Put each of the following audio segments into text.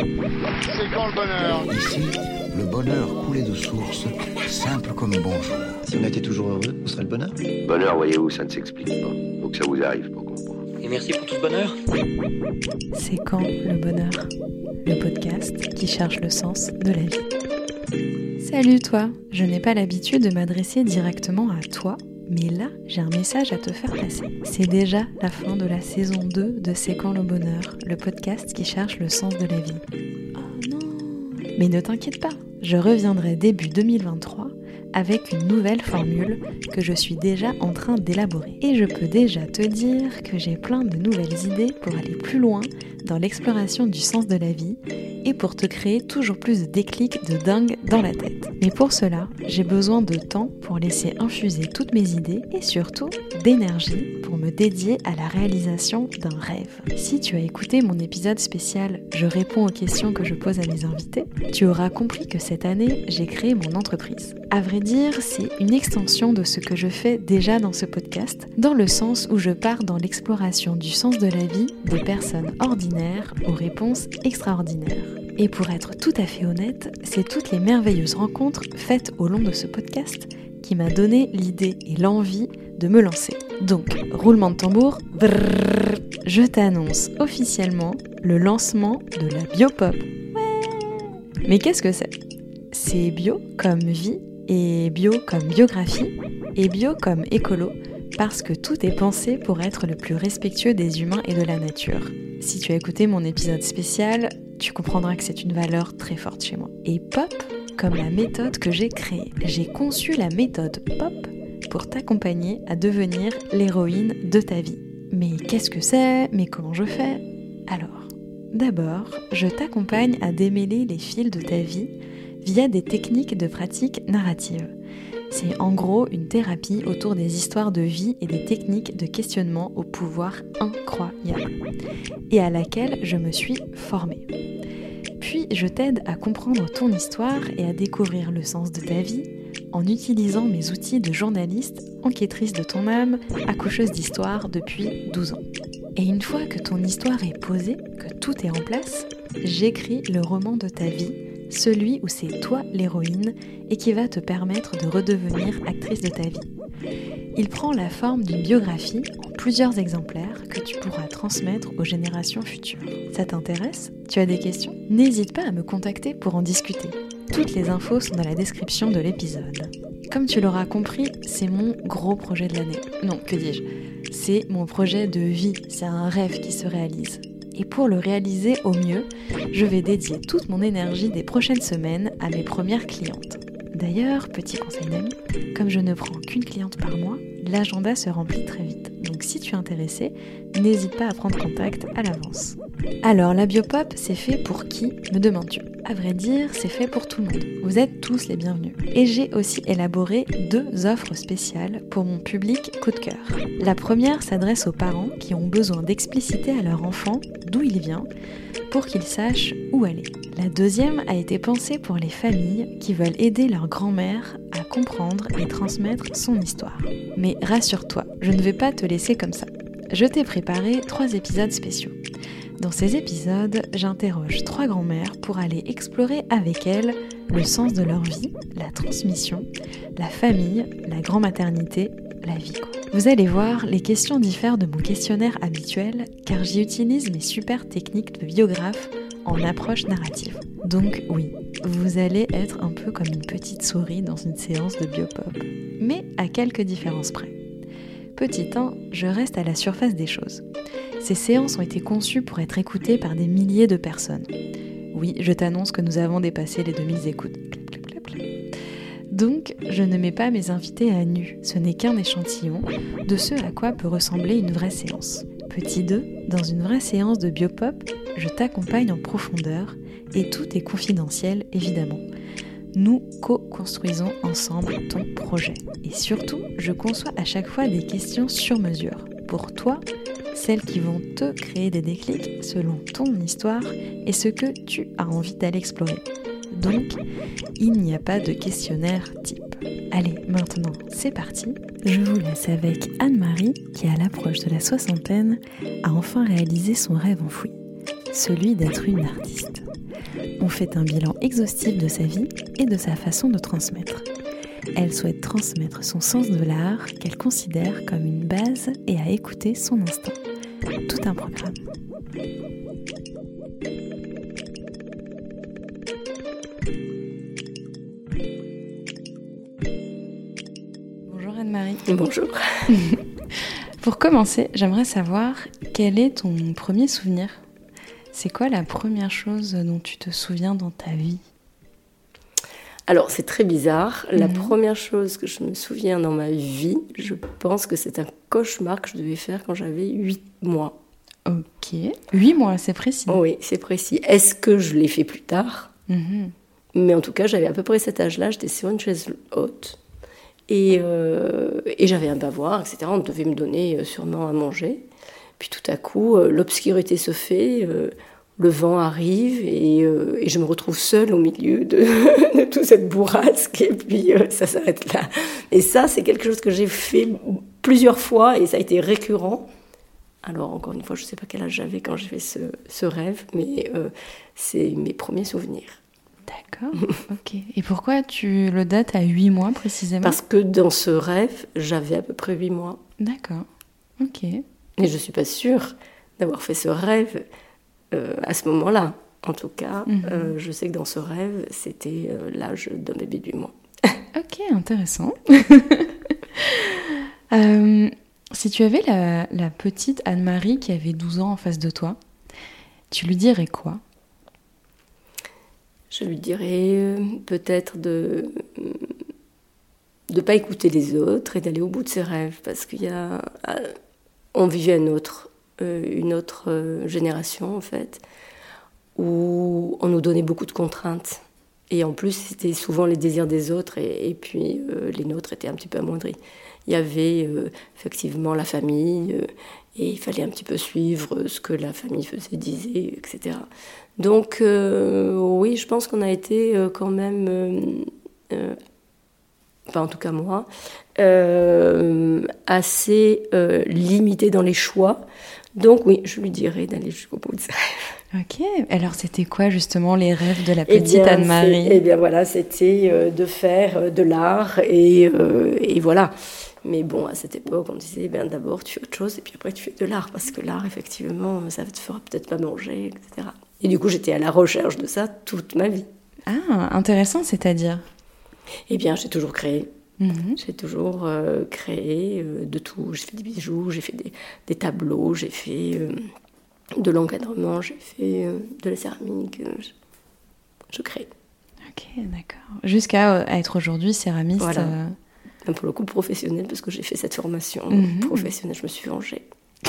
C'est quand le bonheur Ici, le bonheur coulait de source, simple comme bonjour. Si on était toujours heureux, où serait le bonheur Bonheur, voyez-vous, ça ne s'explique pas. Faut que ça vous arrive pour comprendre. Et merci pour tout ce bonheur. C'est quand le bonheur? Le podcast qui cherche le sens de la vie. Salut toi, je n'ai pas l'habitude de m'adresser directement à toi, mais là j'ai un message à te faire passer. C'est déjà la fin de la saison 2 de C'est le bonheur, le podcast qui cherche le sens de la vie. Oh non Mais ne t'inquiète pas, je reviendrai début 2023 avec une nouvelle formule que je suis déjà en train d'élaborer. Et je peux déjà te dire que j'ai plein de nouvelles idées pour aller plus loin dans l'exploration du sens de la vie et pour te créer toujours plus de déclics de dingue dans la tête. Mais pour cela, j'ai besoin de temps pour laisser infuser toutes mes idées et surtout d'énergie me dédier à la réalisation d'un rêve. Si tu as écouté mon épisode spécial Je réponds aux questions que je pose à mes invités, tu auras compris que cette année, j'ai créé mon entreprise. À vrai dire, c'est une extension de ce que je fais déjà dans ce podcast, dans le sens où je pars dans l'exploration du sens de la vie des personnes ordinaires aux réponses extraordinaires. Et pour être tout à fait honnête, c'est toutes les merveilleuses rencontres faites au long de ce podcast qui m'a donné l'idée et l'envie de me lancer. Donc, roulement de tambour, brrr, je t'annonce officiellement le lancement de la biopop. Ouais Mais qu'est-ce que c'est? C'est bio comme vie et bio comme biographie et bio comme écolo parce que tout est pensé pour être le plus respectueux des humains et de la nature. Si tu as écouté mon épisode spécial, tu comprendras que c'est une valeur très forte chez moi. Et pop comme la méthode que j'ai créée. J'ai conçu la méthode pop pour t'accompagner à devenir l'héroïne de ta vie. Mais qu'est-ce que c'est? Mais comment je fais? Alors, d'abord, je t'accompagne à démêler les fils de ta vie via des techniques de pratique narrative. C'est en gros une thérapie autour des histoires de vie et des techniques de questionnement au pouvoir incroyable, et à laquelle je me suis formée. Puis je t'aide à comprendre ton histoire et à découvrir le sens de ta vie en utilisant mes outils de journaliste, enquêtrice de ton âme, accoucheuse d'histoire depuis 12 ans. Et une fois que ton histoire est posée, que tout est en place, j'écris le roman de ta vie celui où c'est toi l'héroïne et qui va te permettre de redevenir actrice de ta vie. Il prend la forme d'une biographie en plusieurs exemplaires que tu pourras transmettre aux générations futures. Ça t'intéresse? Tu as des questions? N'hésite pas à me contacter pour en discuter. Toutes les infos sont dans la description de l'épisode. Comme tu l'auras compris, c'est mon gros projet de l'année. Non, que dis-je? C'est mon projet de vie, c'est un rêve qui se réalise et pour le réaliser au mieux, je vais dédier toute mon énergie des prochaines semaines à mes premières clientes. D'ailleurs, petit conseil d'ami, comme je ne prends qu'une cliente par mois, l'agenda se remplit très vite. Donc si tu es intéressé, n'hésite pas à prendre contact à l'avance. Alors, la biopop, c'est fait pour qui, me demandes-tu? À vrai dire, c'est fait pour tout le monde. Vous êtes tous les bienvenus. Et j'ai aussi élaboré deux offres spéciales pour mon public coup de cœur. La première s'adresse aux parents qui ont besoin d'expliciter à leur enfant d'où il vient pour qu'il sache où aller. La deuxième a été pensée pour les familles qui veulent aider leur grand-mère à comprendre et transmettre son histoire. Mais rassure-toi, je ne vais pas te laisser comme ça. Je t'ai préparé trois épisodes spéciaux. Dans ces épisodes, j'interroge trois grand-mères pour aller explorer avec elles le sens de leur vie, la transmission, la famille, la grand-maternité, la vie. Vous allez voir, les questions diffèrent de mon questionnaire habituel car j'y utilise mes super techniques de biographe en approche narrative. Donc oui, vous allez être un peu comme une petite souris dans une séance de biopop, mais à quelques différences près. Petit 1, je reste à la surface des choses. Ces séances ont été conçues pour être écoutées par des milliers de personnes. Oui, je t'annonce que nous avons dépassé les 2000 écoutes. Donc, je ne mets pas mes invités à nu, ce n'est qu'un échantillon de ce à quoi peut ressembler une vraie séance. Petit 2, dans une vraie séance de biopop, je t'accompagne en profondeur et tout est confidentiel évidemment. Nous co-construisons ensemble ton projet. Et surtout, je conçois à chaque fois des questions sur mesure. Pour toi, celles qui vont te créer des déclics selon ton histoire et ce que tu as envie d'aller explorer. Donc, il n'y a pas de questionnaire type. Allez, maintenant, c'est parti. Je vous laisse avec Anne-Marie qui, à l'approche de la soixantaine, a enfin réalisé son rêve enfoui, celui d'être une artiste. fait un bilan exhaustif de sa vie et de sa façon de transmettre. Elle souhaite transmettre son sens de l'art qu'elle considère comme une base et à écouter son instinct. Tout un programme. Bonjour. Pour commencer, j'aimerais savoir quel est ton premier souvenir C'est quoi la première chose dont tu te souviens dans ta vie? Alors, c'est très bizarre. La Mhm. première chose que je me souviens dans ma vie, je pense que c'est un cauchemar que je devais faire quand j'avais 8 mois. Ok. Huit mois, c'est précis. Oh oui, c'est précis. Est-ce que je l'ai fait plus tard? Mhm. Mais en tout cas, j'avais à peu près cet âge-là, j'étais sur une chaise haute. Et, euh, et j'avais un bavoir, etc. On devait me donner euh, sûrement à manger. Puis tout à coup, euh, l'obscurité se fait, le vent arrive et, je me retrouve seule au milieu de, de toute cette bourrasque. Et puis ça s'arrête là. Et ça, c'est quelque chose que j'ai fait plusieurs fois et ça a été récurrent. Alors encore une fois, je ne sais pas quel âge j'avais quand j'ai fait ce, rêve, mais c'est mes premiers souvenirs. D'accord. ok. Et pourquoi tu le dates à huit mois précisément? Parce que dans ce rêve, j'avais à peu près 8 mois. D'accord. Ok. Et je ne suis pas sûre d'avoir fait ce rêve euh, à ce moment-là. En tout cas, Mhm. euh, je sais que dans ce rêve, c'était euh, l'âge d'un bébé de 8 mois. Ok, intéressant. Si tu avais la, la petite Anne-Marie qui avait 12 ans en face de toi, tu lui dirais quoi? Je lui dirais euh, peut-être de ne pas écouter les autres et d'aller au bout de ses rêves. Parce qu'il y a. euh, On vivait une autre, euh, une autre euh, génération, en fait, où on nous donnait beaucoup de contraintes. Et en plus, c'était souvent les désirs des autres, et, puis euh, les nôtres étaient un petit peu amoindris. Il y avait euh, effectivement la famille, euh, et il fallait un petit peu suivre ce que la famille faisait, disait, etc. Donc, euh, oui, je pense qu'on a été euh, quand même, euh, enfin en tout cas moi, euh, assez limité dans les choix. Donc, oui, je lui dirais d'aller jusqu'au bout de ça. Ok. Alors, c'était quoi justement les rêves de la Eh petite Anne-Marie Eh bien voilà, c'était de faire de l'art et, et voilà. Mais bon, à cette époque, on disait, bien d'abord tu fais autre chose et puis après tu fais de l'art parce que l'art, effectivement, ça te fera peut-être pas manger, etc. Et du coup, j'étais à la recherche de ça toute ma vie. Ah, intéressant, c'est-à-dire Eh bien, j'ai toujours créé. Mhm. J'ai toujours euh, créé euh, de tout. J'ai fait des bijoux, j'ai fait des, des tableaux, j'ai fait euh, de l'encadrement, j'ai fait de la céramique. je, je crée. Ok, d'accord. Jusqu'à être aujourd'hui céramiste. Voilà. pour le coup professionnel, parce que j'ai fait cette formation Mhm. professionnelle, je me suis vengée.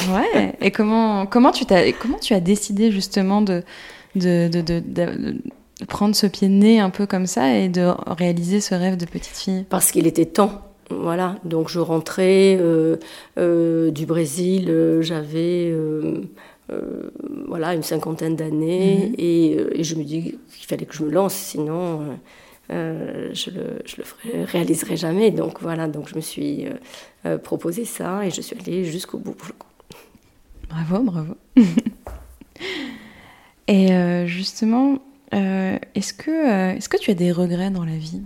Ouais. Et comment, comment, tu t'as, comment tu as décidé justement de, de, de, de- de- de prendre ce pied de nez un peu comme ça et de réaliser ce rêve de petite fille? Parce qu'il était temps. Voilà, donc je rentrais euh, euh, du Brésil, euh, j'avais voilà, une cinquantaine d'années Mhm. et, et je me dis qu'il fallait que je me lance, sinon euh, je le, je le ferai- réaliserai jamais. Donc voilà, donc je me suis euh, euh, proposé ça et je suis allée jusqu'au bout. pour le coup. Bravo, bravo. et euh, justement, euh, est-ce que, euh, est-ce que tu as des regrets dans la vie?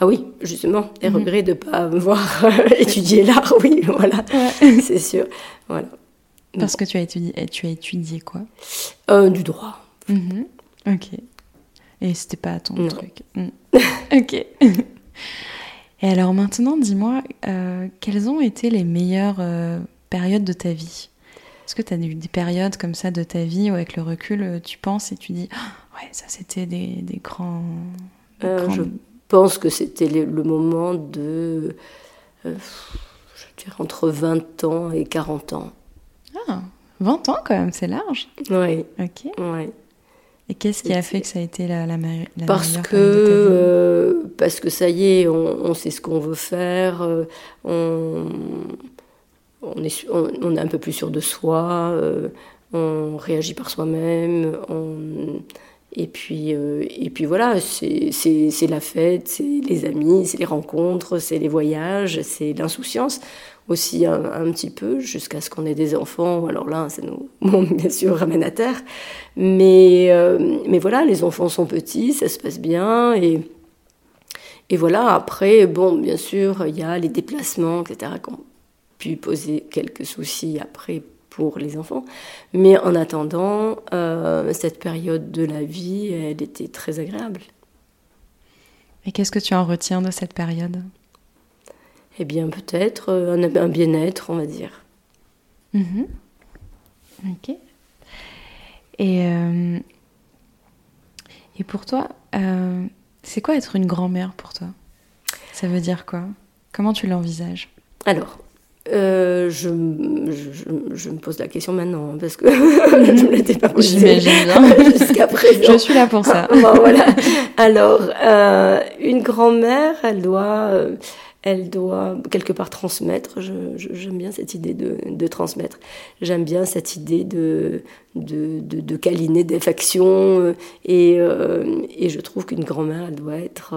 Ah oui, justement, les Mhm. regrets de ne pas avoir étudié l'art, oui, voilà, c'est sûr. Voilà. Parce que tu as étudié, tu as étudié quoi? Du droit. Mhm. Ok. Et c'était pas ton Non. truc. Mm. ok. Et alors maintenant, dis-moi, quelles ont été les meilleures périodes de ta vie? Est-ce que tu as eu des périodes comme ça de ta vie où avec le recul, euh, tu penses et tu dis, Ah, ouais, ça c'était des, des grands... des Euh, grands- je pense que c'était le, le moment de, euh, je dirais, entre 20 ans et 40 ans. Ah, 20 ans quand même, c'est large. Oui, Ok. oui. Et qu'est-ce qui a fait que ça a été la, la, la Parce meilleure que, euh, parce que ça y est, on, on sait ce qu'on veut faire, on, on, est, on, est un peu plus sûr de soi, euh, on réagit par soi-même, Et puis, euh, et puis voilà, c'est la fête, c'est les amis, c'est les rencontres, c'est les voyages, c'est l'insouciance aussi un, petit peu, jusqu'à ce qu'on ait des enfants. Alors là, ça nous, bien sûr, ramène à terre. Mais, euh, mais voilà, les enfants sont petits, ça se passe bien. Et, et voilà, après, bon, bien sûr, il y a les déplacements, etc., poser quelques soucis après pour les enfants. Mais en attendant, euh, cette période de la vie, elle était très agréable. Et qu'est-ce que tu en retiens de cette période? Eh bien, peut-être euh, un, bien-être, on va dire. Mhm. Ok. Et, euh, et pour toi, c'est quoi être une grand-mère pour toi? Ça veut dire quoi? Comment tu l'envisages? Alors, euh, je, je, je, me pose la question maintenant hein, parce que je ne l'étais pas posée jusqu'à présent. Je suis là pour ça. voilà. Alors, euh, une grand-mère, elle doit, euh, elle doit quelque part transmettre. J'aime bien cette idée de, de transmettre. J'aime bien cette idée de, de, de, de câliner, d'affection. Euh, et, et je trouve qu'une grand-mère, elle doit être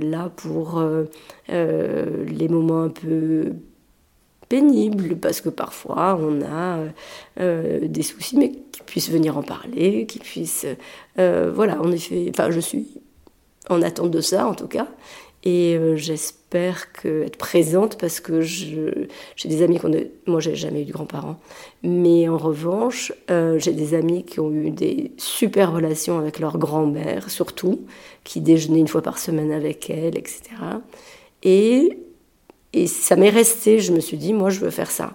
là pour les moments un peu pénible parce que parfois on a euh, des soucis, mais qu'ils puissent venir en parler, qu'ils puissent. Euh, voilà, en effet, enfin, je suis en attente de ça en tout cas. Et euh, j'espère être présente parce que j'ai des amis qui ont. Moi, j'ai jamais eu de grands-parents. Mais en revanche, j'ai des amis qui ont eu des super relations avec leur grand-mère, surtout, qui déjeunaient une fois par semaine avec elle, etc. Et et ça m'est resté, je me suis dit, moi, je veux faire ça.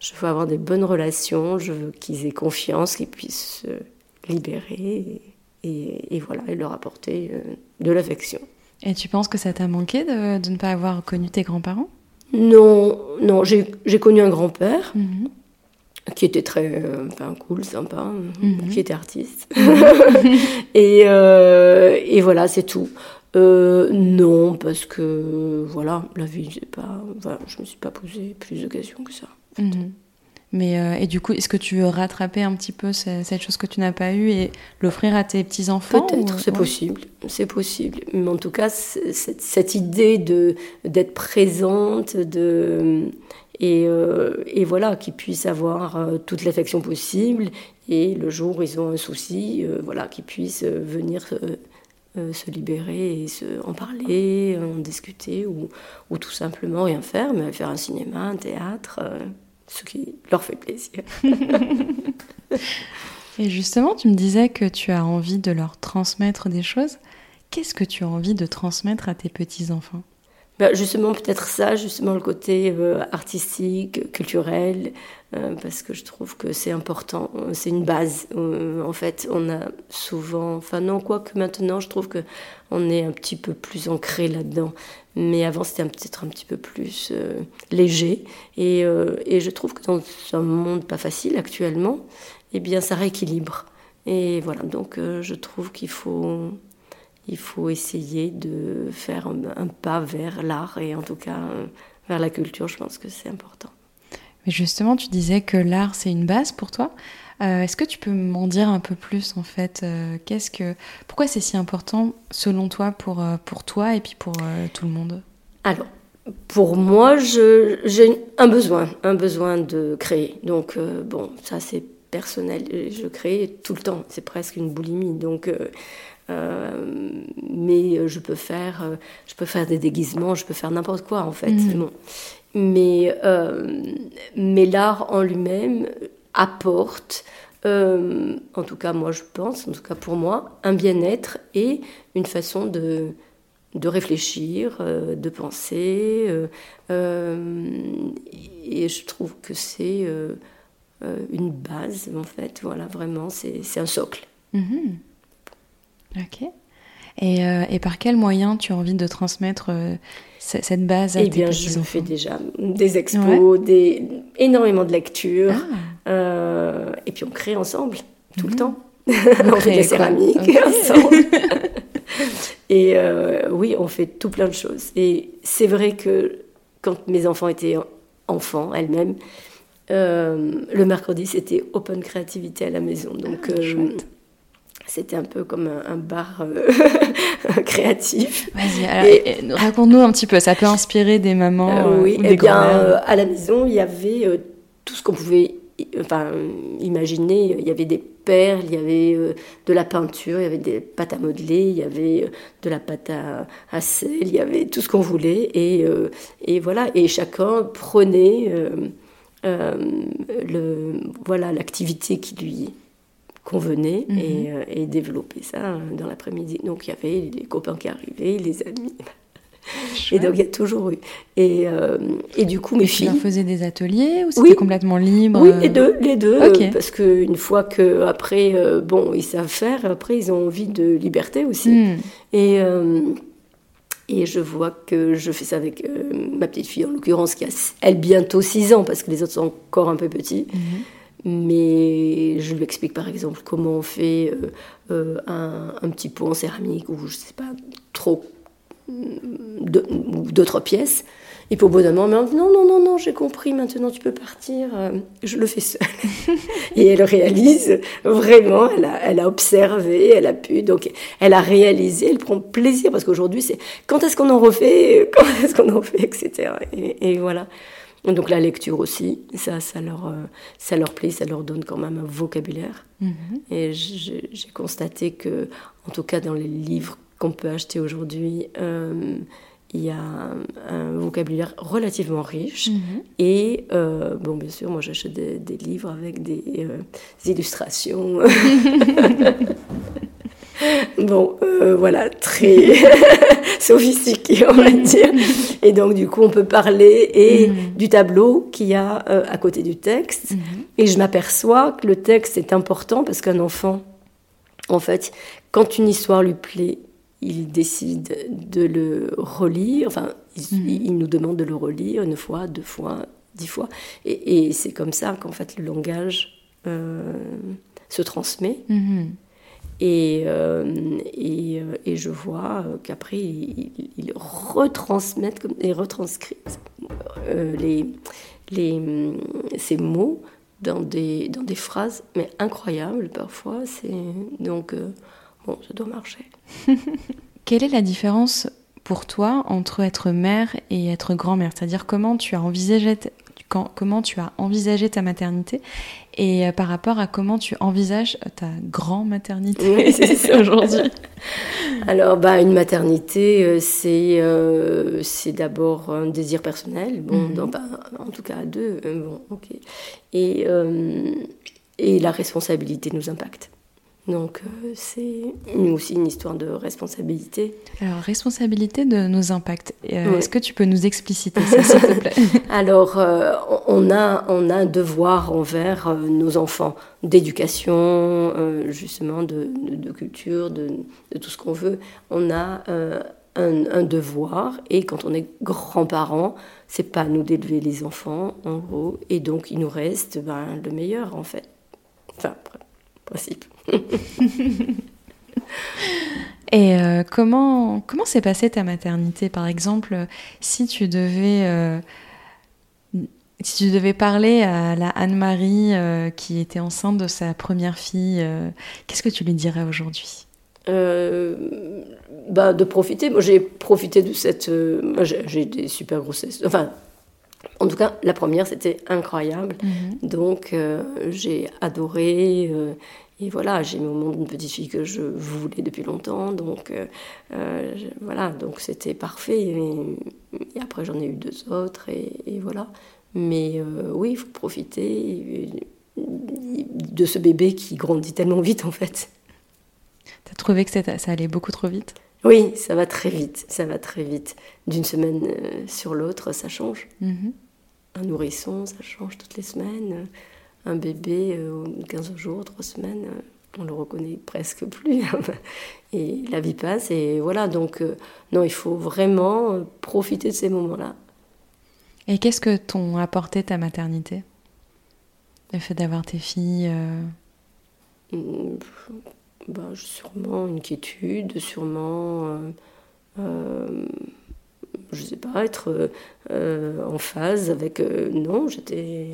Je veux avoir des bonnes relations, je veux qu'ils aient confiance, qu'ils puissent se libérer et, voilà, et leur apporter euh, de l'affection. Et tu penses que ça t'a manqué de, de, ne pas avoir connu tes grands-parents? Non, non, j'ai connu un grand-père. Mhm. qui était très euh, cool, sympa, mhm. qui était artiste. et, euh, et, voilà, c'est tout. Euh, non, parce que voilà, la vie, c'est pas. Voilà, je me suis pas posé plus de questions que ça. Mhm. Mais euh, et du coup, est-ce que tu veux rattraper un petit peu cette chose que tu n'as pas eue et l'offrir à tes petits enfants Peut-être, c'est possible, c'est possible. Mais en tout cas, cette, cette, idée de d'être présente, de et, euh, et voilà, qu'ils puissent avoir toute l'affection possible et le jour où ils ont un souci, voilà, qu'ils puissent venir euh, se libérer et se, en parler, en discuter, ou, ou, tout simplement rien faire, mais faire un cinéma, un théâtre, euh, ce qui leur fait plaisir. et justement, tu me disais que tu as envie de leur transmettre des choses. Qu'est-ce que tu as envie de transmettre à tes petits-enfants? Bah, justement, peut-être ça, justement le côté euh, artistique, culturel, euh, parce que je trouve que c'est important, c'est une base. Euh, en fait, on a souvent, enfin non, quoique maintenant, je trouve que on est un petit peu plus ancré là-dedans. Mais avant, c'était peut-être un petit peu plus léger. Et, et, je trouve que dans un monde pas facile actuellement, eh bien, ça rééquilibre. Et voilà, donc je trouve qu'il faut il faut essayer de faire un, pas vers l'art et en tout cas euh, vers la culture. Je pense que c'est important. Mais justement, tu disais que l'art c'est une base pour toi. Euh, est-ce que tu peux m'en dire un peu plus en fait euh, Qu'est-ce que, pourquoi c'est si important selon toi pour pour toi et puis pour tout le monde? Alors, pour moi, j'ai un besoin, un besoin de créer. Donc bon, ça c'est personnel. Je crée tout le temps. C'est presque une boulimie. Donc euh, mais je peux faire, euh, je peux faire des déguisements, je peux faire n'importe quoi en fait. Mhm. Mais, euh, mais l'art en lui-même apporte, en tout cas moi je pense, en tout cas pour moi, un bien-être et une façon de, de réfléchir, de penser. et je trouve que c'est une base en fait, voilà, vraiment, c'est un socle. Mhm. Ok. Et, euh, et, par quel moyen tu as envie de transmettre euh, cette base à eh bien, je fais déjà des expos, des, énormément de lectures. Ah. Euh, et puis on crée ensemble, tout le mhm. temps. on fait des céramiques ensemble. et oui, on fait tout plein de choses. Et c'est vrai que quand mes enfants étaient enfants, elles-mêmes, le mercredi, c'était open créativité à la maison. Donc, ah, c'était un peu comme un, bar euh, créatif. Vas-y, raconte-nous un petit peu, ça peut inspirer des mamans Oui, ou des eh bien, à la maison, il y avait tout ce qu'on pouvait enfin, imaginer, il y avait des perles, il y avait euh, de la peinture, il y avait des pâtes à modeler, il y avait euh, de la pâte à, sel, il y avait tout ce qu'on voulait. Et, euh, et, voilà, et chacun prenait le, voilà l'activité qui lui convenait et, mhm. et développait ça dans l'après-midi. Donc il y avait les copains qui arrivaient, les amis. Et donc, il y a toujours eu. Et, euh, et du coup, mes filles. Tu faisaient des ateliers ou c'était complètement libre Oui, les deux. Les deux Parce qu'une fois que après, euh, bon, ils savent faire, après, ils ont envie de liberté aussi. Hmm. Et. Euh, et je vois que je fais ça avec ma petite fille, en l'occurrence, qui a, elle, bientôt 6 ans, parce que les autres sont encore un peu petits. Mhm. Mais je lui explique par exemple comment on fait un, un, petit pot en céramique, ou je sais pas trop d'autres pièces. Et puis au bout d'un moment, non, non, non, non, j'ai compris, maintenant tu peux partir, euh, je le fais seule. et elle réalise vraiment, elle a, elle a, observé, elle a pu, donc elle a réalisé, elle prend plaisir, parce qu'aujourd'hui c'est quand est-ce qu'on en refait, quand est-ce qu'on en fait, etc. Et, voilà. Donc la lecture aussi, ça, ça leur, euh, ça leur plaît, ça leur donne quand même un vocabulaire. Mm-hmm. Et j'ai constaté que, en tout cas dans les livres qu'on peut acheter aujourd'hui, euh, il y a un, vocabulaire relativement riche. Mhm. Et, euh, bon, bien sûr, moi j'achète des, livres avec des, euh, illustrations. bon, voilà, très sophistiqué, on va dire. Et donc, du coup, on peut parler et mhm. du tableau qu'il y a à côté du texte. Mhm. Et je m'aperçois que le texte est important parce qu'un enfant, en fait, quand une histoire lui plaît, il décide de le relire, enfin, il, mhm. nous demande de le relire une fois, deux fois, dix fois. Et, c'est comme ça qu'en fait le langage euh, se transmet. Et, euh, euh, et, je vois qu'après, il, retransmettent et retranscrit les, les, ces mots dans des, dans des phrases, mais incroyables parfois. Donc, bon, ça doit marcher. Quelle est la différence pour toi entre être mère et être grand-mère? C'est-à-dire comment tu as envisagé comment tu as envisagé ta maternité et euh, par rapport à comment tu envisages ta grand-maternité? Aujourd'hui Alors, bah, une maternité, euh, c'est euh, c'est d'abord un désir personnel, bon, mhm. en tout cas à deux, bon, ok. Et, et la responsabilité nous impacte. Donc euh, c'est aussi une histoire de responsabilité. Alors responsabilité de nos impacts. Euh, est-ce que tu peux nous expliciter ça, s'il te plaît Alors euh, on, a, on a un devoir envers nos enfants d'éducation, justement de, de, culture, de, de tout ce qu'on veut. On a un, un, devoir et quand on est grands-parents, c'est pas à nous d'élever les enfants en gros et donc il nous reste ben, le meilleur en fait. Enfin, principe. Et euh, comment comment s'est passée ta maternité? Par exemple, si tu devais euh, si tu devais parler à la Anne-Marie euh, qui était enceinte de sa première fille, qu'est-ce que tu lui dirais aujourd'hui? Bah, de profiter. Moi, j'ai profité de cette. j'ai des super grossesses. Enfin, en tout cas, la première, c'était incroyable. Mhm. Donc, j'ai adoré. Et voilà, j'ai mis au monde une petite fille que je voulais depuis longtemps, donc euh, euh, voilà, donc c'était parfait. Et, après j'en ai eu deux autres, et, voilà. Mais euh, oui, il faut profiter de ce bébé qui grandit tellement vite en fait. T'as trouvé que ça, allait beaucoup trop vite? Oui, ça va très vite, ça va très vite. D'une semaine sur l'autre, ça change. Mhm. Un nourrisson, ça change toutes les semaines un bébé, 15 euh, jours, 3 semaines, euh, on le reconnaît presque plus. et la vie passe, et voilà. Donc, euh, non, il faut vraiment profiter de ces moments-là. Et qu'est-ce que t'ont apporté ta maternité? Le fait d'avoir tes filles mmh, bah, Sûrement une quiétude, sûrement. je sais pas, être en phase avec. non, j'étais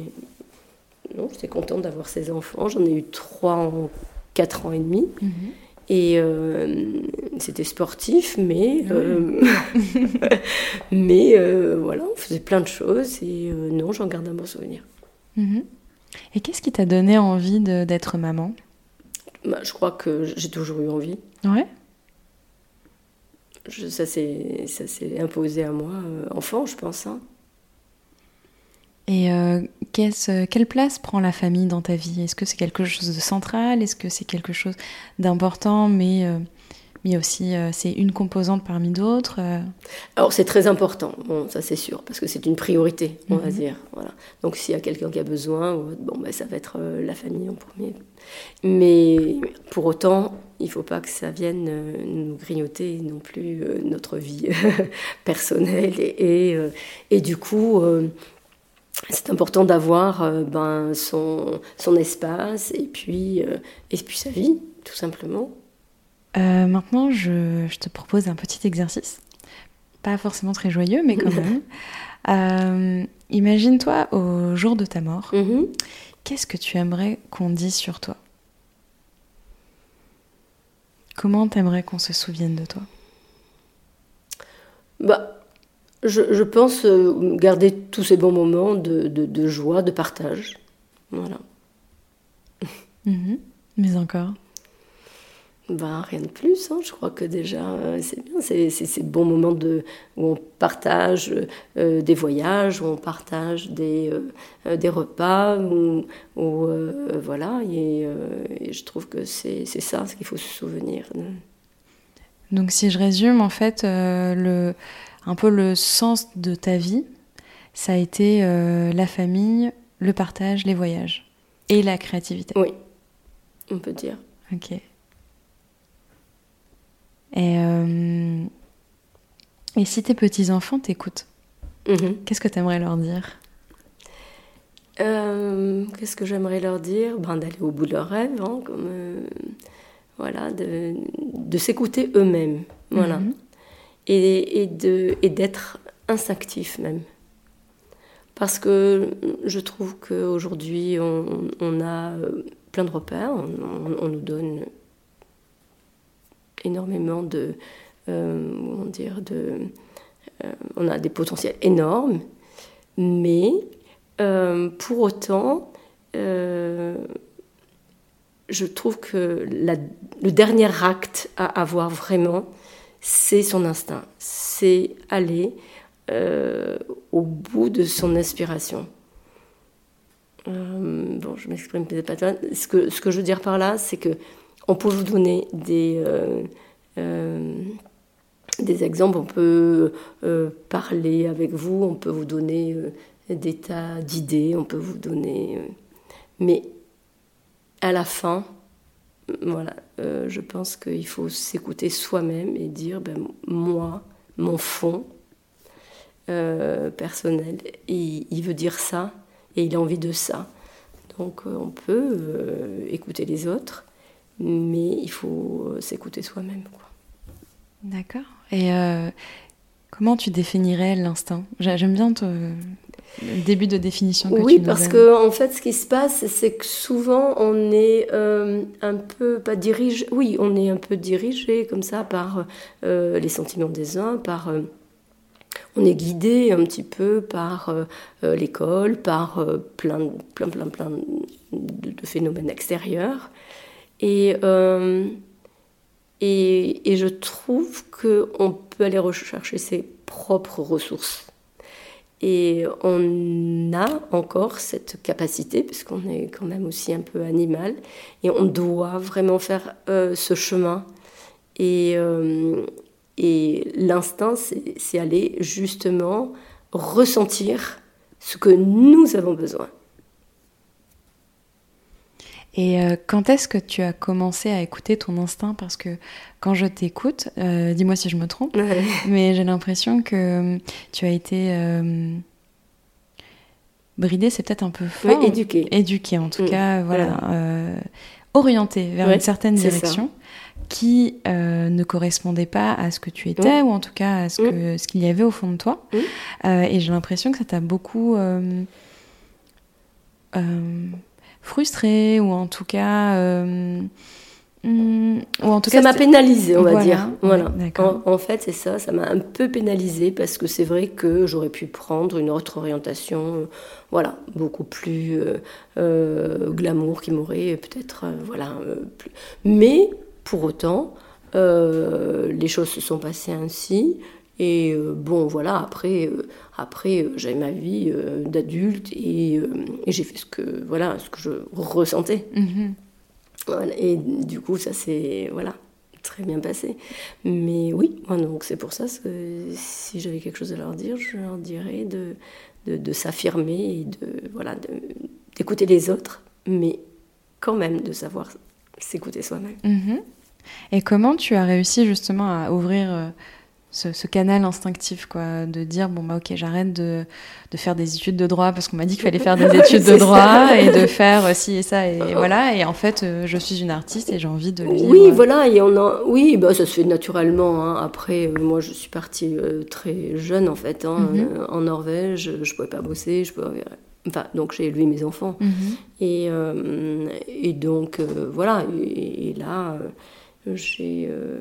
non, j'étais contente d'avoir ces enfants. J'en ai eu trois en quatre ans et demi. Mhm. Et euh, c'était sportif, mais, euh, mais euh, voilà, on faisait plein de choses et non, j'en garde un bon souvenir. Mhm. Et qu'est-ce qui t'a donné envie d'être maman? Bah, Je crois que j'ai toujours eu envie. Ouais. Je, ça s'est imposé à moi, enfant, je pense. Hein. Et euh, quelle place prend la famille dans ta vie? Est-ce que c'est quelque chose de central? Est-ce que c'est quelque chose d'important, mais, euh, mais aussi euh, c'est une composante parmi d'autres Alors c'est très important, bon, ça c'est sûr, parce que c'est une priorité, on va Mhm. dire. Voilà. Donc s'il y a quelqu'un qui a besoin, bon, ben, ça va être la famille en premier. Mais pour autant, il ne faut pas que ça vienne nous grignoter non plus notre vie personnelle. Et, et, et du coup c'est important d'avoir euh, ben, son, son espace et puis, euh, et puis sa vie, tout simplement. Euh, maintenant, je, je, te propose un petit exercice. Pas forcément très joyeux, mais quand même. Imagine-toi au jour de ta mort. Mm -hmm. Qu'est-ce que tu aimerais qu'on dise sur toi? Comment t'aimerais qu'on se souvienne de toi? Bah, je, je, pense garder tous ces bons moments de, de, de joie, de partage. Voilà. Mmh. Mais encore ben, Rien de plus. Hein. Je crois que déjà, c'est bien. C'est ces bons moments de, où on partage euh, des voyages, où on partage des, euh, des repas, où, où euh, voilà. Et, et, je trouve que c'est ça ce qu'il faut se souvenir. Donc, si je résume, en fait, le un peu le sens de ta vie, ça a été euh, la famille, le partage, les voyages et la créativité. Oui, on peut dire. Ok. Et, euh, et si tes petits-enfants t'écoutent, mm -hmm. qu'est-ce que tu aimerais leur dire? Euh, Qu'est-ce que j'aimerais leur dire? Ben, D'aller au bout de leurs rêves, hein, comme, euh, voilà, de, de s'écouter eux-mêmes. Voilà. Mhm. Mm -hmm et, et d'être instinctif même. Parce que je trouve qu'aujourd'hui, on, on, a plein de repères, on, on, nous donne énormément de... Euh, comment dire de, euh, On a des potentiels énormes, mais euh, pour autant, je trouve que le dernier acte à avoir vraiment, c'est son instinct, c'est aller au bout de son inspiration. Bon, je m'exprime peut-être pas. Ce que, ce que je veux dire par là, c'est que on peut vous donner des, euh, des exemples, on peut parler avec vous, on peut vous donner des tas d'idées, on peut vous donner... mais à la fin, voilà, euh, je pense qu'il faut s'écouter soi-même et dire, ben, moi, mon fond euh, personnel, il, veut dire ça et il a envie de ça. Donc euh, on peut écouter les autres, mais il faut s'écouter soi-même. D'accord. Et comment tu définirais l'instinct? J'aime bien te, le début de définition que oui, tu nous parce donnes. que en fait, ce qui se passe, c'est que souvent on est euh, un peu pas dirigé. Oui, on est un peu dirigé comme ça par euh, les sentiments des uns, par euh, on est guidé un petit peu par l'école, par plein, plein, plein, plein de, de phénomènes extérieurs, et et, et je trouve que on peut aller rechercher ses propres ressources. Et on a encore cette capacité, puisqu'on est quand même aussi un peu animal, et on doit vraiment faire euh, ce chemin. Et, euh, et l'instinct, c'est aller justement ressentir ce que nous avons besoin. Et euh, quand est-ce que tu as commencé à écouter ton instinct? Parce que quand je t'écoute, euh, dis-moi si je me trompe, ouais. mais j'ai l'impression que euh, tu as été euh, bridée, c'est peut-être un peu fort. Éduquée. Éduquée, en tout Mmh, cas, voilà. voilà. orientée vers Ouais, une certaine direction qui ne correspondait pas à ce que tu étais, ou en tout cas à ce que ce qu'il y avait au fond de toi. Et j'ai l'impression que ça t'a beaucoup euh, frustré, ou en tout cas, euh, ou en tout ça m'a c'était- pénalisé, on va Voilà, dire. Voilà. En, en fait, c'est ça, ça m'a un peu pénalisé parce que c'est vrai que j'aurais pu prendre une autre orientation, euh, voilà, beaucoup plus euh, euh, glamour qui m'aurait peut-être, voilà, plus. Mais pour autant, les choses se sont passées ainsi. Et bon, voilà, après, après euh, j'avais ma vie euh, d'adulte et, euh, et j'ai fait ce que, voilà, ce que je ressentais. Mhm. Voilà, et du coup, ça s'est voilà, très bien passé. Mais oui, donc c'est pour ça que si j'avais quelque chose à leur dire, je leur dirais de, de, de s'affirmer et de voilà d'écouter les autres, mais quand même de savoir s'écouter soi-même. Mhm. Et comment tu as réussi justement à ouvrir euh, ce, ce canal instinctif, quoi, de dire bon bah ok j'arrête de, de faire des études de droit parce qu'on m'a dit qu'il fallait faire des études de droit ça. et de faire euh, ci et ça et voilà et en fait euh, je suis une artiste et j'ai envie de vivre. Oui, voilà, et on a, oui, bah, ça se fait naturellement. hein. Après, euh, moi, je suis partie euh, très jeune, en fait, hein, Mhm. euh, en Norvège. Je pouvais pas bosser, je pouvais, enfin, donc j'ai élevé mes enfants. Mhm. Et, euh, et donc, euh, voilà, et, et là, euh, j'ai euh,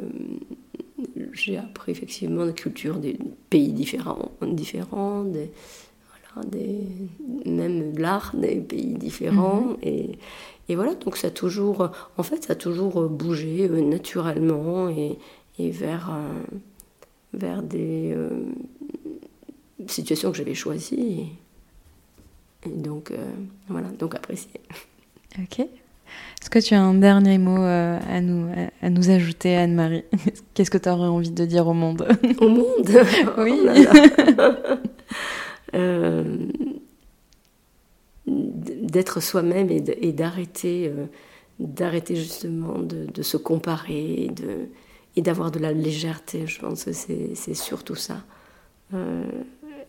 j'ai appris effectivement la culture des pays différents, différents des, voilà, des, même l'art des pays différents. et, et voilà, donc ça a toujours, en fait, ça a toujours bougé euh, naturellement et, et vers, euh, vers des euh, situations que j'avais choisies. Et, et donc, voilà, donc apprécié. Ok. Est-ce que tu as un dernier mot euh, à, nous, à, à nous ajouter, Anne-Marie Qu'est-ce que tu aurais envie de dire au monde Au monde Oui. Oh là là. Euh, D'être soi-même et d'arrêter euh, d'arrêter justement de, de se comparer et de- et d'avoir de la légèreté. Je pense que c'est surtout ça.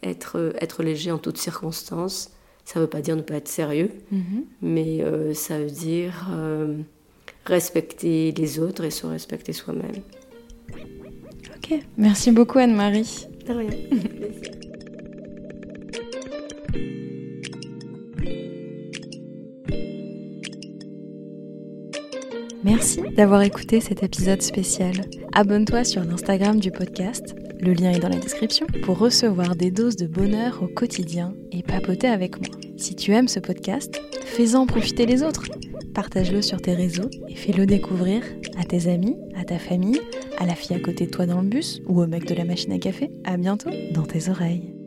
Être, être léger en toutes circonstances, ça ne veut pas dire ne pas être sérieux, Mhm. mais euh, ça veut dire euh, respecter les autres et se respecter soi-même. Ok. Merci beaucoup, Anne-Marie. De rien. Merci d'avoir écouté cet épisode spécial. Abonne-toi sur l'Instagram du podcast, le lien est dans la description, pour recevoir des doses de bonheur au quotidien et papoter avec moi. Si tu aimes ce podcast, fais-en profiter les autres. Partage-le sur tes réseaux et fais-le découvrir à tes amis, à ta famille, à la fille à côté de toi dans le bus ou au mec de la machine à café. À bientôt dans tes oreilles.